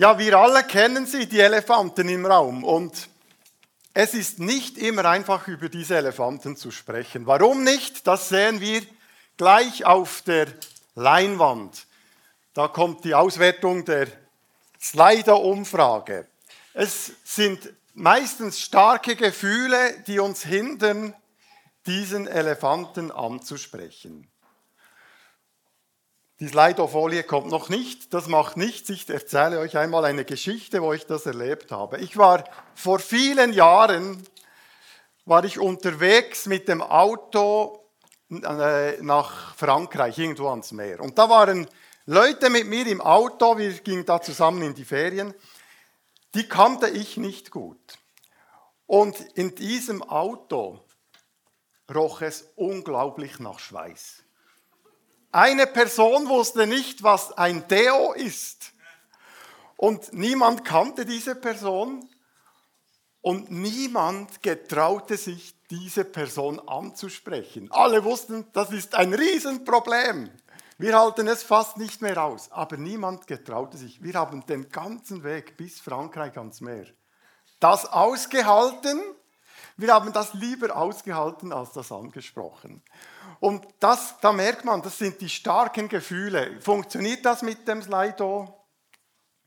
Ja, wir alle kennen sie, die Elefanten im Raum. Und es ist nicht immer einfach, über diese Elefanten zu sprechen. Warum nicht? Das sehen wir gleich auf der Leinwand. Da kommt die Auswertung der Slider-Umfrage. Es sind meistens starke Gefühle, die uns hindern, diesen Elefanten anzusprechen. Die Slido-Folie kommt noch nicht, das macht nichts. Ich erzähle euch einmal eine Geschichte, wo ich das erlebt habe. Ich war vor vielen Jahren, war ich unterwegs mit dem Auto äh, nach Frankreich, irgendwo ans Meer. Und da waren Leute mit mir im Auto, wir gingen da zusammen in die Ferien, die kannte ich nicht gut. Und in diesem Auto roch es unglaublich nach Schweiß. Eine Person wusste nicht, was ein Deo ist. Und niemand kannte diese Person. Und niemand getraute sich, diese Person anzusprechen. Alle wussten, das ist ein Riesenproblem. Wir halten es fast nicht mehr aus. Aber niemand getraute sich. Wir haben den ganzen Weg bis Frankreich ans Meer das ausgehalten. Wir haben das lieber ausgehalten als das angesprochen. Und das, da merkt man, das sind die starken Gefühle. Funktioniert das mit dem Slido?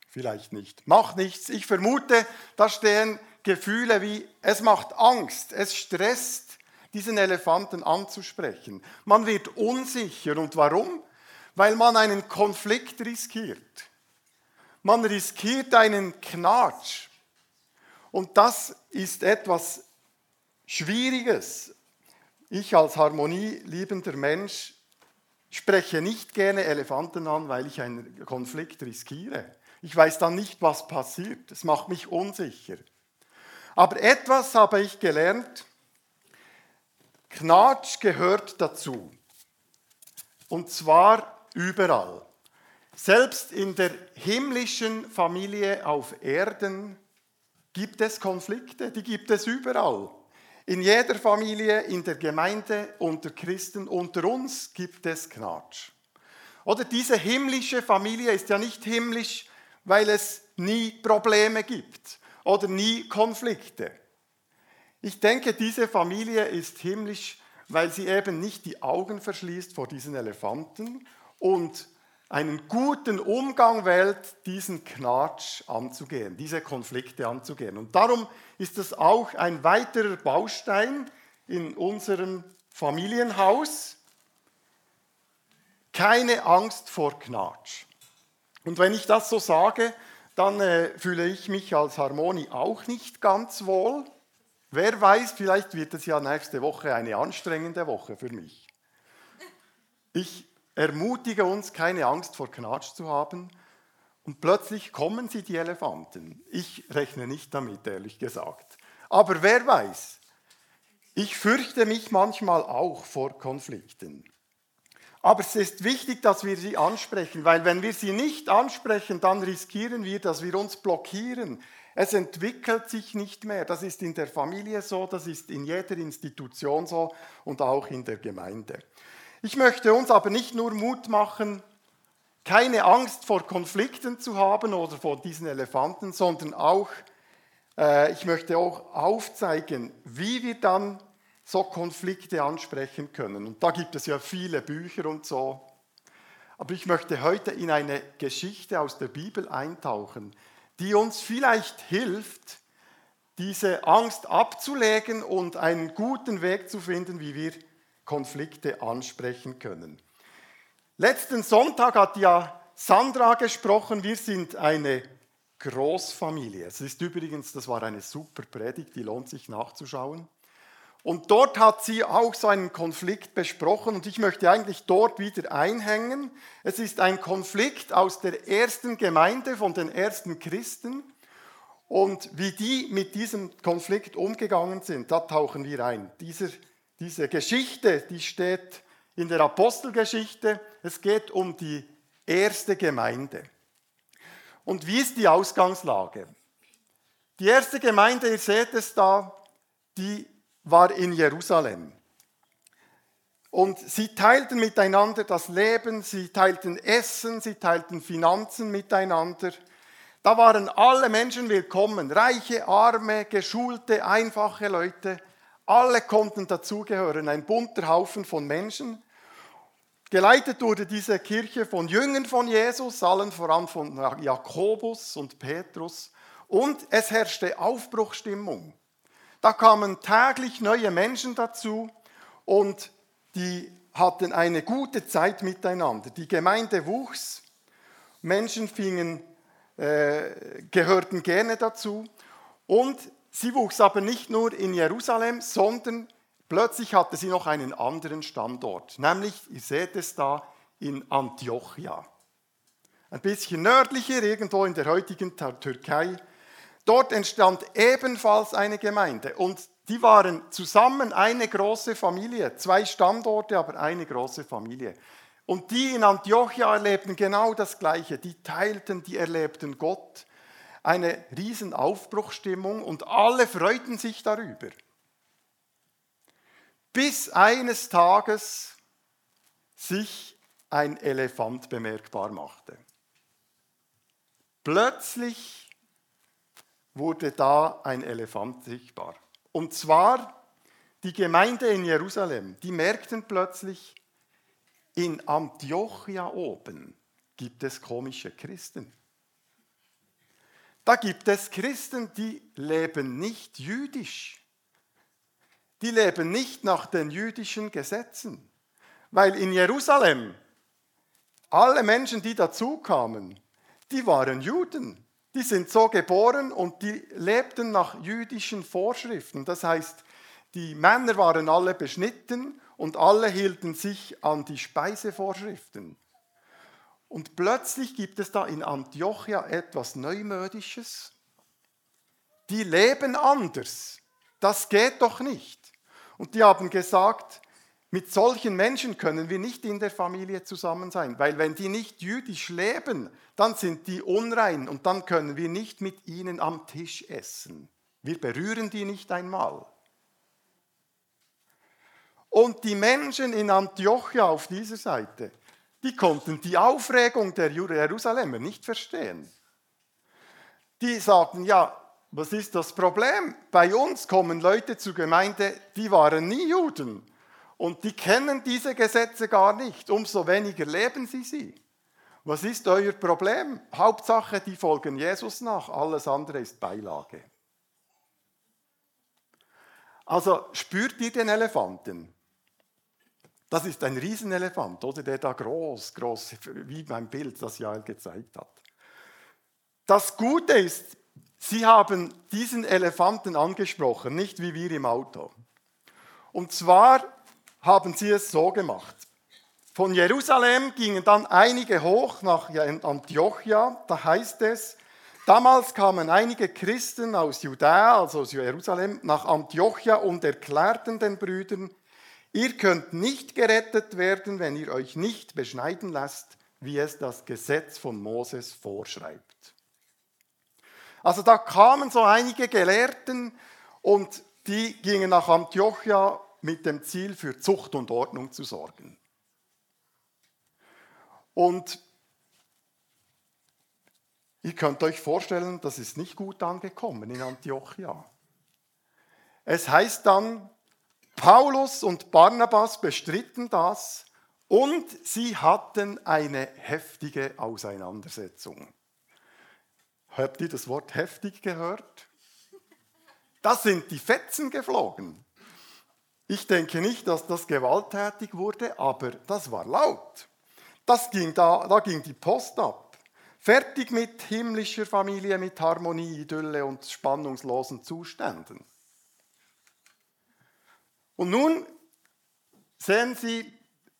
Vielleicht nicht. Macht nichts. Ich vermute, da stehen Gefühle wie, es macht Angst, es stresst, diesen Elefanten anzusprechen. Man wird unsicher. Und warum? Weil man einen Konflikt riskiert. Man riskiert einen Knatsch. Und das ist etwas Schwieriges. Ich als harmonieliebender Mensch spreche nicht gerne Elefanten an, weil ich einen Konflikt riskiere. Ich weiß dann nicht, was passiert. Es macht mich unsicher. Aber etwas habe ich gelernt. Knatsch gehört dazu. Und zwar überall. Selbst in der himmlischen Familie auf Erden gibt es Konflikte, die gibt es überall. In jeder Familie, in der Gemeinde, unter Christen, unter uns gibt es Knatsch. Oder diese himmlische Familie ist ja nicht himmlisch, weil es nie Probleme gibt oder nie Konflikte. Ich denke, diese Familie ist himmlisch, weil sie eben nicht die Augen verschließt vor diesen Elefanten und einen guten Umgang wählt, diesen Knatsch anzugehen, diese Konflikte anzugehen. Und darum ist es auch ein weiterer Baustein in unserem Familienhaus. Keine Angst vor Knatsch. Und wenn ich das so sage, dann äh, fühle ich mich als Harmonie auch nicht ganz wohl. Wer weiß, vielleicht wird es ja nächste Woche eine anstrengende Woche für mich. Ich ermutige uns, keine Angst vor Knatsch zu haben. Und plötzlich kommen sie, die Elefanten. Ich rechne nicht damit, ehrlich gesagt. Aber wer weiß, ich fürchte mich manchmal auch vor Konflikten. Aber es ist wichtig, dass wir sie ansprechen, weil wenn wir sie nicht ansprechen, dann riskieren wir, dass wir uns blockieren. Es entwickelt sich nicht mehr. Das ist in der Familie so, das ist in jeder Institution so und auch in der Gemeinde. Ich möchte uns aber nicht nur Mut machen, keine Angst vor Konflikten zu haben oder vor diesen Elefanten, sondern auch, äh, ich möchte auch aufzeigen, wie wir dann so Konflikte ansprechen können. Und da gibt es ja viele Bücher und so. Aber ich möchte heute in eine Geschichte aus der Bibel eintauchen, die uns vielleicht hilft, diese Angst abzulegen und einen guten Weg zu finden, wie wir Konflikte ansprechen können. Letzten Sonntag hat ja Sandra gesprochen, wir sind eine Großfamilie. Es ist übrigens, das war eine super Predigt, die lohnt sich nachzuschauen. Und dort hat sie auch so einen Konflikt besprochen und ich möchte eigentlich dort wieder einhängen. Es ist ein Konflikt aus der ersten Gemeinde von den ersten Christen und wie die mit diesem Konflikt umgegangen sind, da tauchen wir ein. Dieser diese Geschichte, die steht in der Apostelgeschichte. Es geht um die erste Gemeinde. Und wie ist die Ausgangslage? Die erste Gemeinde, ihr seht es da, die war in Jerusalem. Und sie teilten miteinander das Leben, sie teilten Essen, sie teilten Finanzen miteinander. Da waren alle Menschen willkommen, reiche, arme, geschulte, einfache Leute. Alle konnten dazugehören, ein bunter Haufen von Menschen. Geleitet wurde diese Kirche von Jüngern von Jesus, allen voran von Jakobus und Petrus. Und es herrschte Aufbruchstimmung. Da kamen täglich neue Menschen dazu und die hatten eine gute Zeit miteinander. Die Gemeinde wuchs, Menschen fingen, äh, gehörten gerne dazu und sie wuchs aber nicht nur in Jerusalem, sondern plötzlich hatte sie noch einen anderen Standort, nämlich, ihr seht es da, in Antiochia. Ein bisschen nördlicher, irgendwo in der heutigen Türkei. Dort entstand ebenfalls eine Gemeinde und die waren zusammen eine große Familie, zwei Standorte, aber eine große Familie. Und die in Antiochia erlebten genau das Gleiche. Die teilten, die erlebten Gott. Eine riesen Aufbruchstimmung und alle freuten sich darüber. Bis eines Tages sich ein Elefant bemerkbar machte. Plötzlich wurde da ein Elefant sichtbar. Und zwar die Gemeinde in Jerusalem, die merkten plötzlich, in Antiochia oben gibt es komische Christen. Da gibt es Christen, die leben nicht jüdisch. Die leben nicht nach den jüdischen Gesetzen. Weil in Jerusalem alle Menschen, die dazukamen, die waren Juden. Die sind so geboren und die lebten nach jüdischen Vorschriften. Das heißt, die Männer waren alle beschnitten und alle hielten sich an die Speisevorschriften. Und plötzlich gibt es da in Antiochia etwas Neumodisches. Die leben anders. Das geht doch nicht. Und die haben gesagt, mit solchen Menschen können wir nicht in der Familie zusammen sein, weil wenn die nicht jüdisch leben, dann sind die unrein und dann können wir nicht mit ihnen am Tisch essen. Wir berühren die nicht einmal. Und die Menschen in Antiochia auf dieser Seite, die konnten die Aufregung der Jerusalemer nicht verstehen. Die sagten, ja, was ist das Problem? Bei uns kommen Leute zur Gemeinde, die waren nie Juden und die kennen diese Gesetze gar nicht, umso weniger leben sie sie. Was ist euer Problem? Hauptsache, die folgen Jesus nach, alles andere ist Beilage. Also spürt ihr den Elefanten? Das ist ein Riesenelefant, oder der da groß, groß, wie beim Bild, das Jael gezeigt hat. Das Gute ist, sie haben diesen Elefanten angesprochen, nicht wie wir im Auto. Und zwar haben sie es so gemacht. Von Jerusalem gingen dann einige hoch nach Antiochia, da heißt es, damals kamen einige Christen aus Judäa, also aus Jerusalem, nach Antiochia und erklärten den Brüdern, ihr könnt nicht gerettet werden, wenn ihr euch nicht beschneiden lasst, wie es das Gesetz von Moses vorschreibt. Also da kamen so einige Gelehrten und die gingen nach Antiochia mit dem Ziel, für Zucht und Ordnung zu sorgen. Und ihr könnt euch vorstellen, das ist nicht gut angekommen in Antiochia. Es heißt dann, Paulus und Barnabas bestritten das und sie hatten eine heftige Auseinandersetzung. Habt ihr das Wort heftig gehört? Da sind die Fetzen geflogen. Ich denke nicht, dass das gewalttätig wurde, aber das war laut. Das ging da, da ging die Post ab. Fertig mit himmlischer Familie, mit Harmonie, Idylle und spannungslosen Zuständen. Und nun sehen Sie,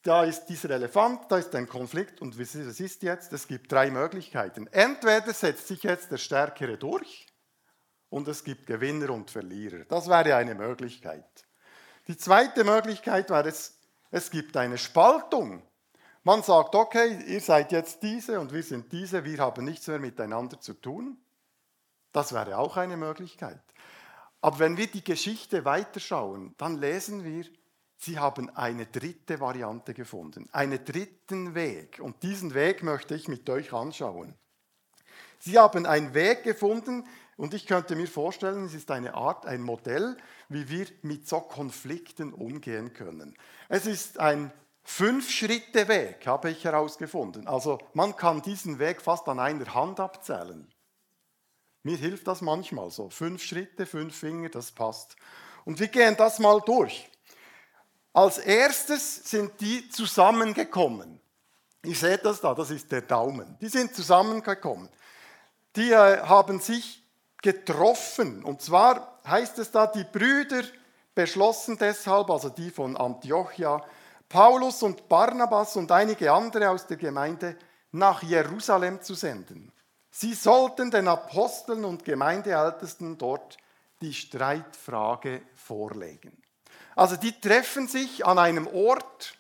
da ist dieser Elefant, da ist ein Konflikt und was ist jetzt? Es gibt drei Möglichkeiten. Entweder setzt sich jetzt der Stärkere durch und es gibt Gewinner und Verlierer. Das wäre eine Möglichkeit. Die zweite Möglichkeit wäre es, es gibt eine Spaltung. Man sagt, okay, ihr seid jetzt diese und wir sind diese, wir haben nichts mehr miteinander zu tun. Das wäre auch eine Möglichkeit. Aber wenn wir die Geschichte weiterschauen, dann lesen wir, sie haben eine dritte Variante gefunden, einen dritten Weg. Und diesen Weg möchte ich mit euch anschauen. Sie haben einen Weg gefunden und ich könnte mir vorstellen, es ist eine Art, ein Modell, wie wir mit so Konflikten umgehen können. Es ist ein Fünf-Schritte-Weg, habe ich herausgefunden. Also man kann diesen Weg fast an einer Hand abzählen. Mir hilft das manchmal so. Fünf Schritte, fünf Finger, das passt. Und wir gehen das mal durch. Als erstes sind die zusammengekommen. Ihr seht das da, das ist der Daumen. Die sind zusammengekommen. Die äh, haben sich getroffen. Und zwar heißt es da, die Brüder beschlossen deshalb, also die von Antiochia, Paulus und Barnabas und einige andere aus der Gemeinde nach Jerusalem zu senden. Sie sollten den Aposteln und Gemeindeältesten dort die Streitfrage vorlegen. Also die treffen sich an einem Ort,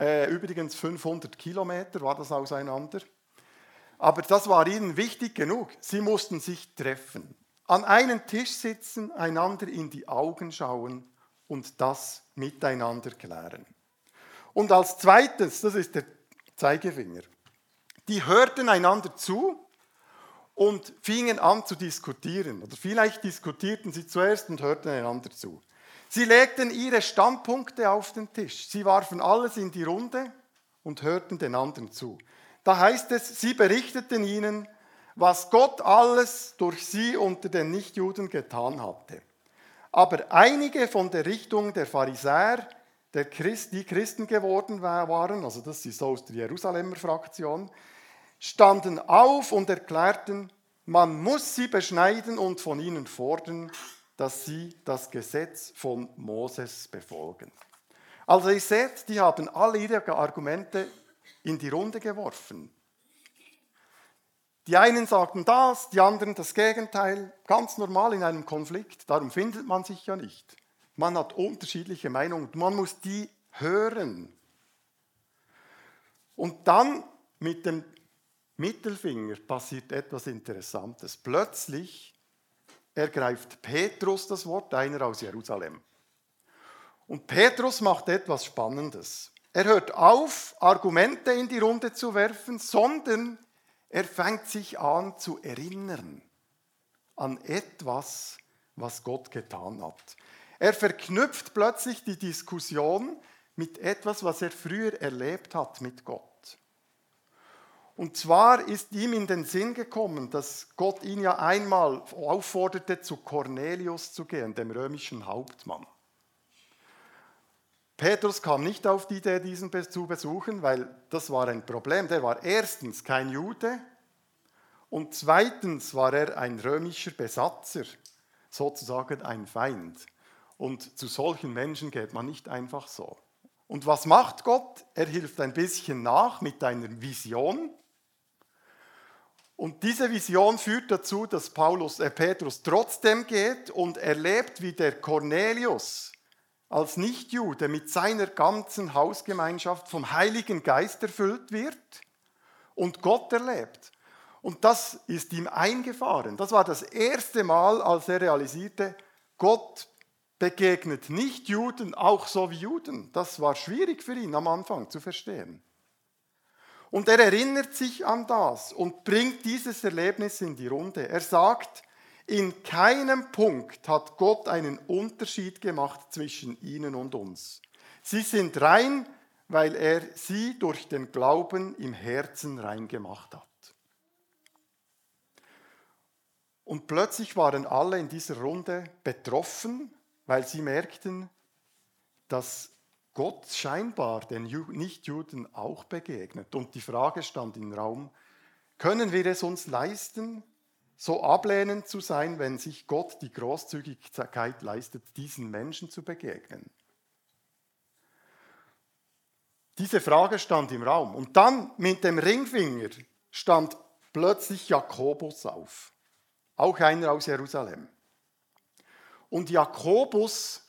äh, übrigens 500 Kilometer war das auseinander, aber das war ihnen wichtig genug. Sie mussten sich treffen, an einen Tisch sitzen, einander in die Augen schauen und das miteinander klären. Und als zweites, das ist der Zeigefinger, die hörten einander zu und fingen an zu diskutieren. Oder vielleicht diskutierten sie zuerst und hörten einander zu. Sie legten ihre Standpunkte auf den Tisch. Sie warfen alles in die Runde und hörten den anderen zu. Da heißt es, sie berichteten ihnen, was Gott alles durch sie unter den Nichtjuden getan hatte. Aber einige von der Richtung der Pharisäer, der Christ, die Christen geworden waren, also das ist aus der Jerusalemer Fraktion, standen auf und erklärten, man muss sie beschneiden und von ihnen fordern, dass sie das Gesetz von Moses befolgen. Also ihr seht, die haben alle ihre Argumente in die Runde geworfen. Die einen sagten das, die anderen das Gegenteil. Ganz normal in einem Konflikt. Darum findet man sich ja nicht. Man hat unterschiedliche Meinungen. Man muss die hören. Und dann mit dem Mittelfinger passiert etwas Interessantes. Plötzlich ergreift Petrus das Wort, einer aus Jerusalem. Und Petrus macht etwas Spannendes. Er hört auf, Argumente in die Runde zu werfen, sondern er fängt sich an zu erinnern an etwas, was Gott getan hat. Er verknüpft plötzlich die Diskussion mit etwas, was er früher erlebt hat mit Gott. Und zwar ist ihm in den Sinn gekommen, dass Gott ihn ja einmal aufforderte, zu Cornelius zu gehen, dem römischen Hauptmann. Petrus kam nicht auf die Idee, diesen zu besuchen, weil das war ein Problem. Der war erstens kein Jude und zweitens war er ein römischer Besatzer, sozusagen ein Feind. Und zu solchen Menschen geht man nicht einfach so. Und was macht Gott? Er hilft ein bisschen nach mit einer Vision. Und diese Vision führt dazu, dass Paulus, äh Petrus trotzdem geht und erlebt, wie der Cornelius, als Nichtjude mit seiner ganzen Hausgemeinschaft vom Heiligen Geist erfüllt wird und Gott erlebt. Und das ist ihm eingefahren. Das war das erste Mal, als er realisierte, Gott begegnet nicht Juden auch so wie Juden. Das war schwierig für ihn am Anfang zu verstehen. Und er erinnert sich an das und bringt dieses Erlebnis in die Runde. Er sagt, in keinem Punkt hat Gott einen Unterschied gemacht zwischen ihnen und uns. Sie sind rein, weil er sie durch den Glauben im Herzen rein gemacht hat. Und plötzlich waren alle in dieser Runde betroffen, weil sie merkten, dass Gott scheinbar den Nichtjuden auch begegnet. Und die Frage stand im Raum, können wir es uns leisten, so ablehnend zu sein, wenn sich Gott die Großzügigkeit leistet, diesen Menschen zu begegnen? Diese Frage stand im Raum. Und dann mit dem Ringfinger stand plötzlich Jakobus auf, auch einer aus Jerusalem. Und Jakobus,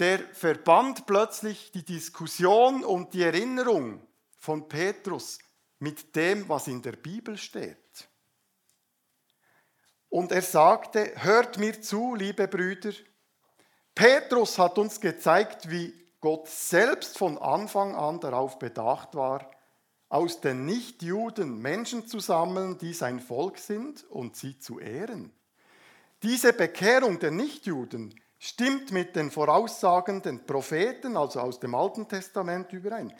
der verband plötzlich die Diskussion und die Erinnerung von Petrus mit dem, was in der Bibel steht. Und er sagte, hört mir zu, liebe Brüder, Petrus hat uns gezeigt, wie Gott selbst von Anfang an darauf bedacht war, aus den Nichtjuden Menschen zu sammeln, die sein Volk sind und sie zu ehren. Diese Bekehrung der Nichtjuden stimmt mit den Voraussagen der Propheten, also aus dem Alten Testament, überein.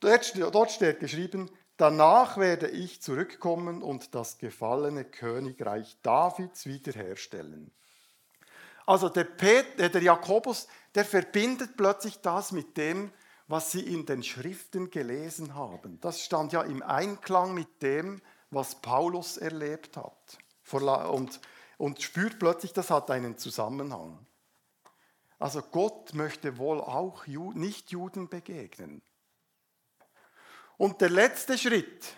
Dort steht geschrieben, danach werde ich zurückkommen und das gefallene Königreich Davids wiederherstellen. Also der, Pet, äh, der Jakobus, der verbindet plötzlich das mit dem, was sie in den Schriften gelesen haben. Das stand ja im Einklang mit dem, was Paulus erlebt hat. Und, und spürt plötzlich, das hat einen Zusammenhang. Also Gott möchte wohl auch Nichtjuden begegnen. Und der letzte Schritt,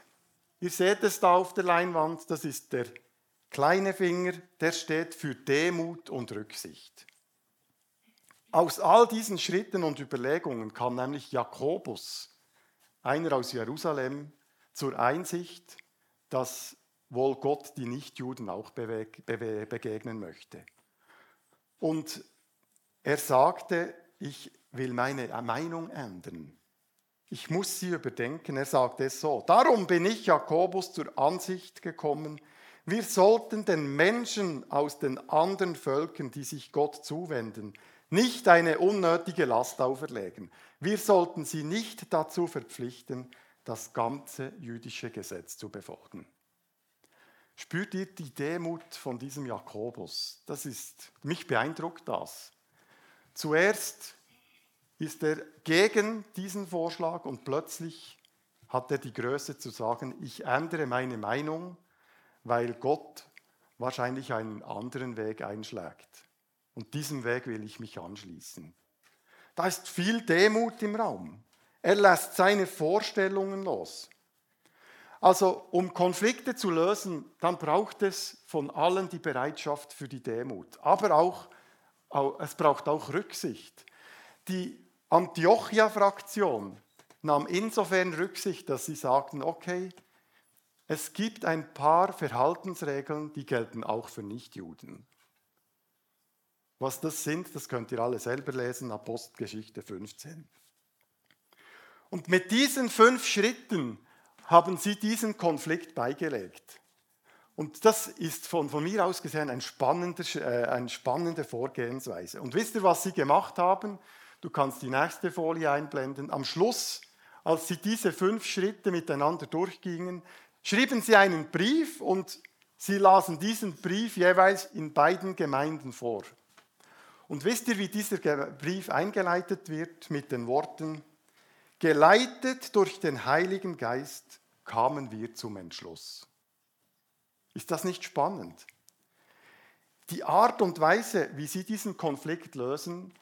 ihr seht es da auf der Leinwand, das ist der kleine Finger, der steht für Demut und Rücksicht. Aus all diesen Schritten und Überlegungen kam nämlich Jakobus, einer aus Jerusalem, zur Einsicht, dass wohl Gott die Nichtjuden auch begegnen möchte. Und er sagte, ich will meine Meinung ändern. Ich muss sie überdenken. Er sagte es so. Darum bin ich, Jakobus, zur Ansicht gekommen, wir sollten den Menschen aus den anderen Völkern, die sich Gott zuwenden, nicht eine unnötige Last auferlegen. Wir sollten sie nicht dazu verpflichten, das ganze jüdische Gesetz zu befolgen. Spürt ihr die Demut von diesem Jakobus? Das ist, mich beeindruckt das. Zuerst ist er gegen diesen Vorschlag und plötzlich hat er die Größe zu sagen, ich ändere meine Meinung, weil Gott wahrscheinlich einen anderen Weg einschlägt. Und diesem Weg will ich mich anschließen. Da ist viel Demut im Raum. Er lässt seine Vorstellungen los. Also um Konflikte zu lösen, dann braucht es von allen die Bereitschaft für die Demut. Aber auch, es braucht auch Rücksicht. Die Antiochia-Fraktion nahm insofern Rücksicht, dass sie sagten, okay, es gibt ein paar Verhaltensregeln, die gelten auch für Nichtjuden. Was das sind, das könnt ihr alle selber lesen, Apostelgeschichte 15. Und mit diesen fünf Schritten haben sie diesen Konflikt beigelegt. Und das ist von, von mir aus gesehen ein spannender, äh, eine spannende Vorgehensweise. Und wisst ihr, was sie gemacht haben? Du kannst die nächste Folie einblenden. Am Schluss, als sie diese fünf Schritte miteinander durchgingen, schrieben sie einen Brief und sie lasen diesen Brief jeweils in beiden Gemeinden vor. Und wisst ihr, wie dieser Brief eingeleitet wird mit den Worten, geleitet durch den Heiligen Geist kamen wir zum Entschluss. Ist das nicht spannend? Die Art und Weise, wie sie diesen Konflikt lösen,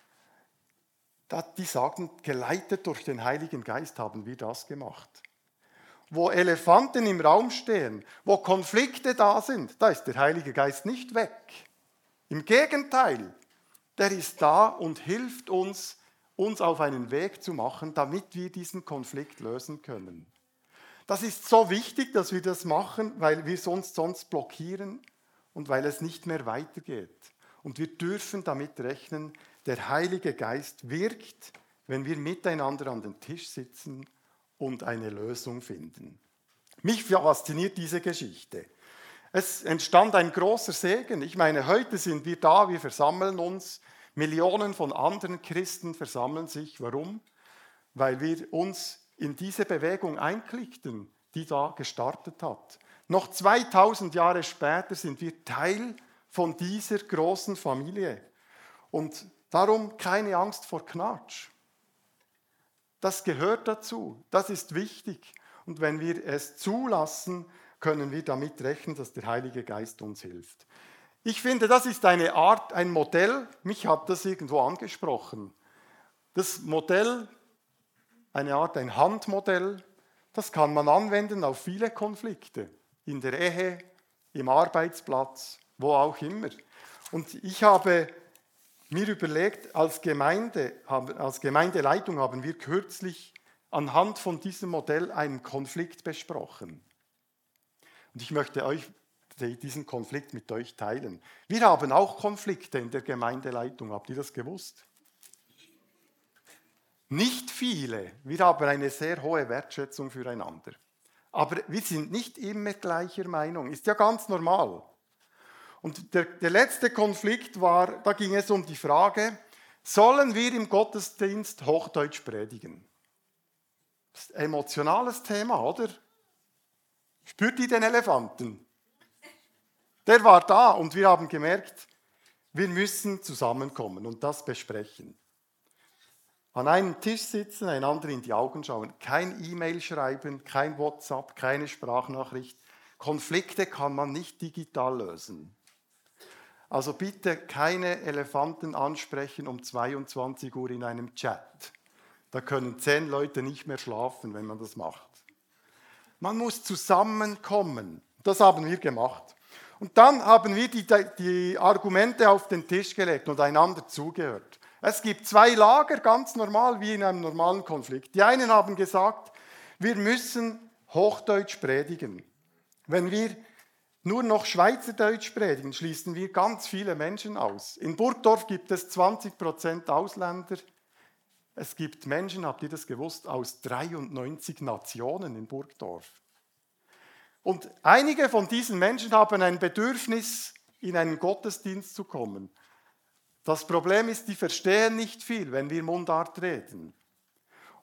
die sagen, geleitet durch den Heiligen Geist haben wir das gemacht. Wo Elefanten im Raum stehen, wo Konflikte da sind, da ist der Heilige Geist nicht weg. Im Gegenteil, der ist da und hilft uns, uns auf einen Weg zu machen, damit wir diesen Konflikt lösen können. Das ist so wichtig, dass wir das machen, weil wir sonst sonst blockieren und weil es nicht mehr weitergeht. Und wir dürfen damit rechnen, der Heilige Geist wirkt, wenn wir miteinander an den Tisch sitzen und eine Lösung finden. Mich fasziniert diese Geschichte. Es entstand ein großer Segen. Ich meine, heute sind wir da, wir versammeln uns. Millionen von anderen Christen versammeln sich. Warum? Weil wir uns in diese Bewegung einklickten, die da gestartet hat. Noch 2000 Jahre später sind wir Teil von dieser großen Familie. Und darum keine Angst vor Knatsch. Das gehört dazu. Das ist wichtig. Und wenn wir es zulassen, können wir damit rechnen, dass der Heilige Geist uns hilft. Ich finde, das ist eine Art, ein Modell, mich hat das irgendwo angesprochen. Das Modell, eine Art, ein Handmodell, das kann man anwenden auf viele Konflikte, in der Ehe, im Arbeitsplatz, wo auch immer. Und ich habe mir überlegt, als, Gemeinde, als Gemeindeleitung haben wir kürzlich anhand von diesem Modell einen Konflikt besprochen. Und ich möchte euch diesen Konflikt mit euch teilen. Wir haben auch Konflikte in der Gemeindeleitung. Habt ihr das gewusst? Nicht viele. Wir haben eine sehr hohe Wertschätzung füreinander. Aber wir sind nicht immer gleicher Meinung. Ist ja ganz normal. Und der, der letzte Konflikt war, da ging es um die Frage, sollen wir im Gottesdienst Hochdeutsch predigen? Das ist ein emotionales Thema, oder? Spürt ihr den Elefanten? Der war da und wir haben gemerkt, wir müssen zusammenkommen und das besprechen. An einem Tisch sitzen, einander in die Augen schauen, kein E-Mail schreiben, kein WhatsApp, keine Sprachnachricht. Konflikte kann man nicht digital lösen. Also bitte keine Elefanten ansprechen um 22 Uhr in einem Chat. Da können zehn Leute nicht mehr schlafen, wenn man das macht. Man muss zusammenkommen. Das haben wir gemacht. Und dann haben wir die, die Argumente auf den Tisch gelegt und einander zugehört. Es gibt zwei Lager, ganz normal wie in einem normalen Konflikt. Die einen haben gesagt, wir müssen Hochdeutsch predigen. Wenn wir nur noch Schweizerdeutsch predigen, schließen wir ganz viele Menschen aus. In Burgdorf gibt es 20% Ausländer. Es gibt Menschen, habt ihr das gewusst, aus 93 Nationen in Burgdorf. Und einige von diesen Menschen haben ein Bedürfnis, in einen Gottesdienst zu kommen. Das Problem ist, die verstehen nicht viel, wenn wir Mundart reden.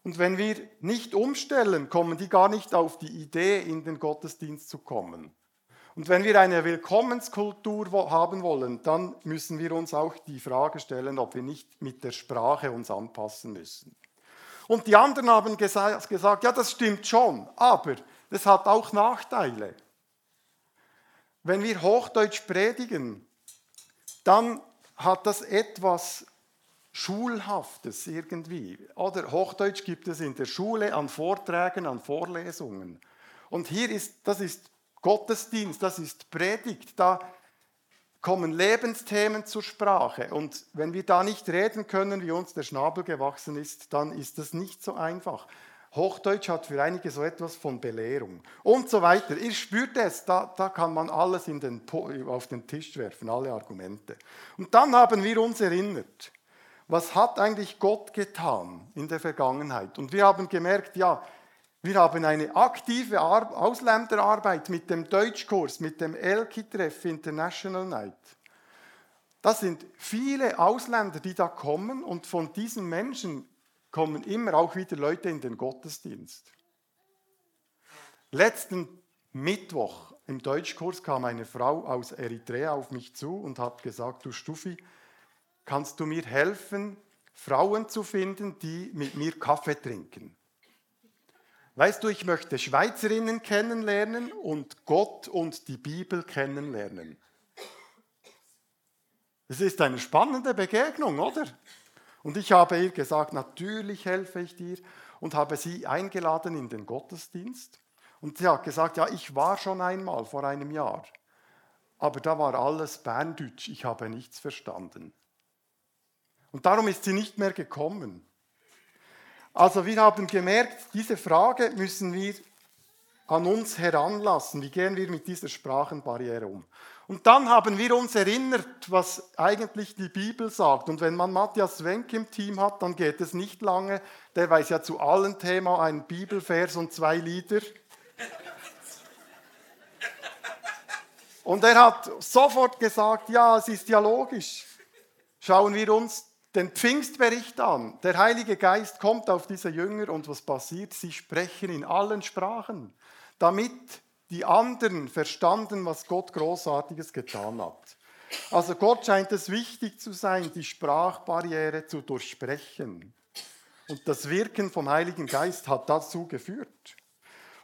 Und wenn wir nicht umstellen, kommen die gar nicht auf die Idee, in den Gottesdienst zu kommen. Und wenn wir eine Willkommenskultur haben wollen, dann müssen wir uns auch die Frage stellen, ob wir nicht mit der Sprache uns anpassen müssen. Und die anderen haben gesagt, ja, das stimmt schon, aber das hat auch Nachteile. Wenn wir Hochdeutsch predigen, dann hat das etwas Schulhaftes irgendwie. Oder Hochdeutsch gibt es in der Schule an Vorträgen, an Vorlesungen. Und hier ist, das ist Gottesdienst, das ist Predigt, da kommen Lebensthemen zur Sprache. Und wenn wir da nicht reden können, wie uns der Schnabel gewachsen ist, dann ist das nicht so einfach. Hochdeutsch hat für einige so etwas von Belehrung und so weiter. Ihr spürt es, da, da kann man alles den, auf den Tisch werfen, alle Argumente. Und dann haben wir uns erinnert, was hat eigentlich Gott getan in der Vergangenheit? Und wir haben gemerkt, ja, wir haben eine aktive Ausländerarbeit mit dem Deutschkurs, mit dem Elki-Treff International Night. Das sind viele Ausländer, die da kommen und von diesen Menschen kommen immer auch wieder Leute in den Gottesdienst. Letzten Mittwoch im Deutschkurs kam eine Frau aus Eritrea auf mich zu und hat gesagt, du Stuffi, kannst du mir helfen, Frauen zu finden, die mit mir Kaffee trinken? Weißt du, ich möchte Schweizerinnen kennenlernen und Gott und die Bibel kennenlernen. Es ist eine spannende Begegnung, oder? Und ich habe ihr gesagt, natürlich helfe ich dir und habe sie eingeladen in den Gottesdienst. Und sie hat gesagt, ja, ich war schon einmal vor einem Jahr, aber da war alles Berndeutsch, ich habe nichts verstanden. Und darum ist sie nicht mehr gekommen. Also wir haben gemerkt, diese Frage müssen wir an uns heranlassen. Wie gehen wir mit dieser Sprachenbarriere um? Und dann haben wir uns erinnert, was eigentlich die Bibel sagt. Und wenn man Matthias Wenk im Team hat, dann geht es nicht lange. Der weiß ja zu allen Themen einen Bibelvers und zwei Lieder. Und er hat sofort gesagt, ja, es ist ja logisch. Schauen wir uns den Pfingstbericht an. Der Heilige Geist kommt auf diese Jünger und was passiert? Sie sprechen in allen Sprachen, damit die anderen verstanden, was Gott Großartiges getan hat. Also Gott scheint es wichtig zu sein, die Sprachbarriere zu durchsprechen. Und das Wirken vom Heiligen Geist hat dazu geführt.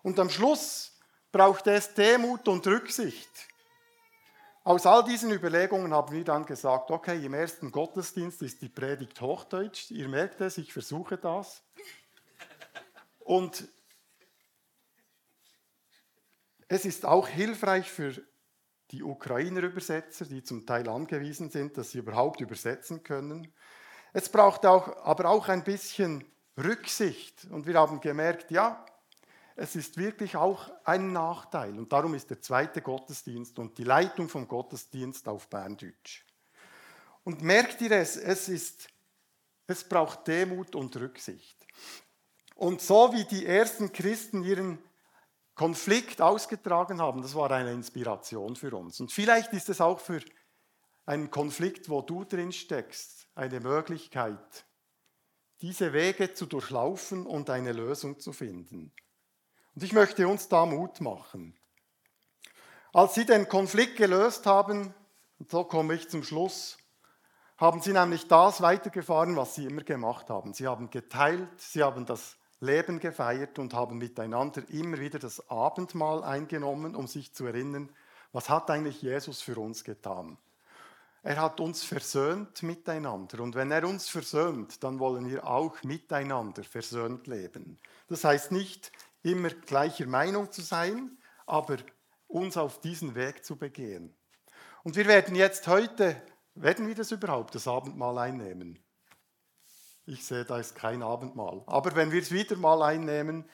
Und am Schluss braucht es Demut und Rücksicht. Aus all diesen Überlegungen haben wir dann gesagt, okay, im ersten Gottesdienst ist die Predigt Hochdeutsch. Ihr merkt es, ich versuche das. Und es ist auch hilfreich für die Ukrainer Übersetzer, die zum Teil angewiesen sind, dass sie überhaupt übersetzen können. Es braucht auch, aber auch ein bisschen Rücksicht. Und wir haben gemerkt, ja, es ist wirklich auch ein Nachteil. Und darum ist der zweite Gottesdienst und die Leitung vom Gottesdienst auf Berndeutsch. Und merkt ihr es, es ist Es braucht Demut und Rücksicht. Und so wie die ersten Christen ihren Konflikt ausgetragen haben, das war eine Inspiration für uns. Und vielleicht ist es auch für einen Konflikt, wo du drin steckst, eine Möglichkeit, diese Wege zu durchlaufen und eine Lösung zu finden. Und ich möchte uns da Mut machen. Als sie den Konflikt gelöst haben, und so komme ich zum Schluss, haben sie nämlich das weitergefahren, was sie immer gemacht haben. Sie haben geteilt, sie haben das Leben gefeiert und haben miteinander immer wieder das Abendmahl eingenommen, um sich zu erinnern, was hat eigentlich Jesus für uns getan. Er hat uns versöhnt miteinander. Und wenn er uns versöhnt, dann wollen wir auch miteinander versöhnt leben. Das heißt nicht immer gleicher Meinung zu sein, aber uns auf diesen Weg zu begehen. Und wir werden jetzt heute, werden wir das überhaupt, das Abendmahl einnehmen? Ich sehe, da ist kein Abendmahl. Aber wenn wir es wieder mal einnehmen,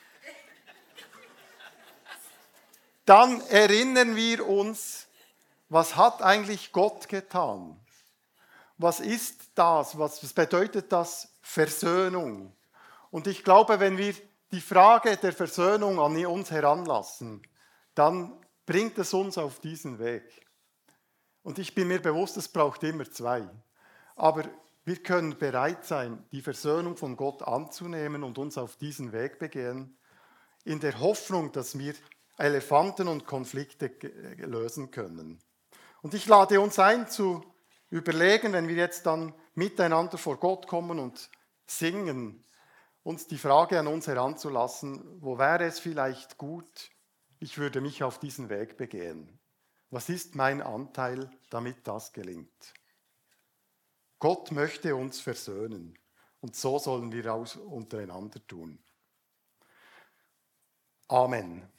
dann erinnern wir uns, was hat eigentlich Gott getan? Was ist das? Was bedeutet das Versöhnung? Und ich glaube, wenn wir die Frage der Versöhnung an uns heranlassen, dann bringt es uns auf diesen Weg. Und ich bin mir bewusst, es braucht immer zwei. Aber wir können bereit sein, die Versöhnung von Gott anzunehmen und uns auf diesen Weg begehen, in der Hoffnung, dass wir Elefanten und Konflikte lösen können. Und ich lade uns ein zu überlegen, wenn wir jetzt dann miteinander vor Gott kommen und singen, uns die Frage an uns heranzulassen, wo wäre es vielleicht gut, ich würde mich auf diesen Weg begehen. Was ist mein Anteil, damit das gelingt? Gott möchte uns versöhnen und so sollen wir auch untereinander tun. Amen.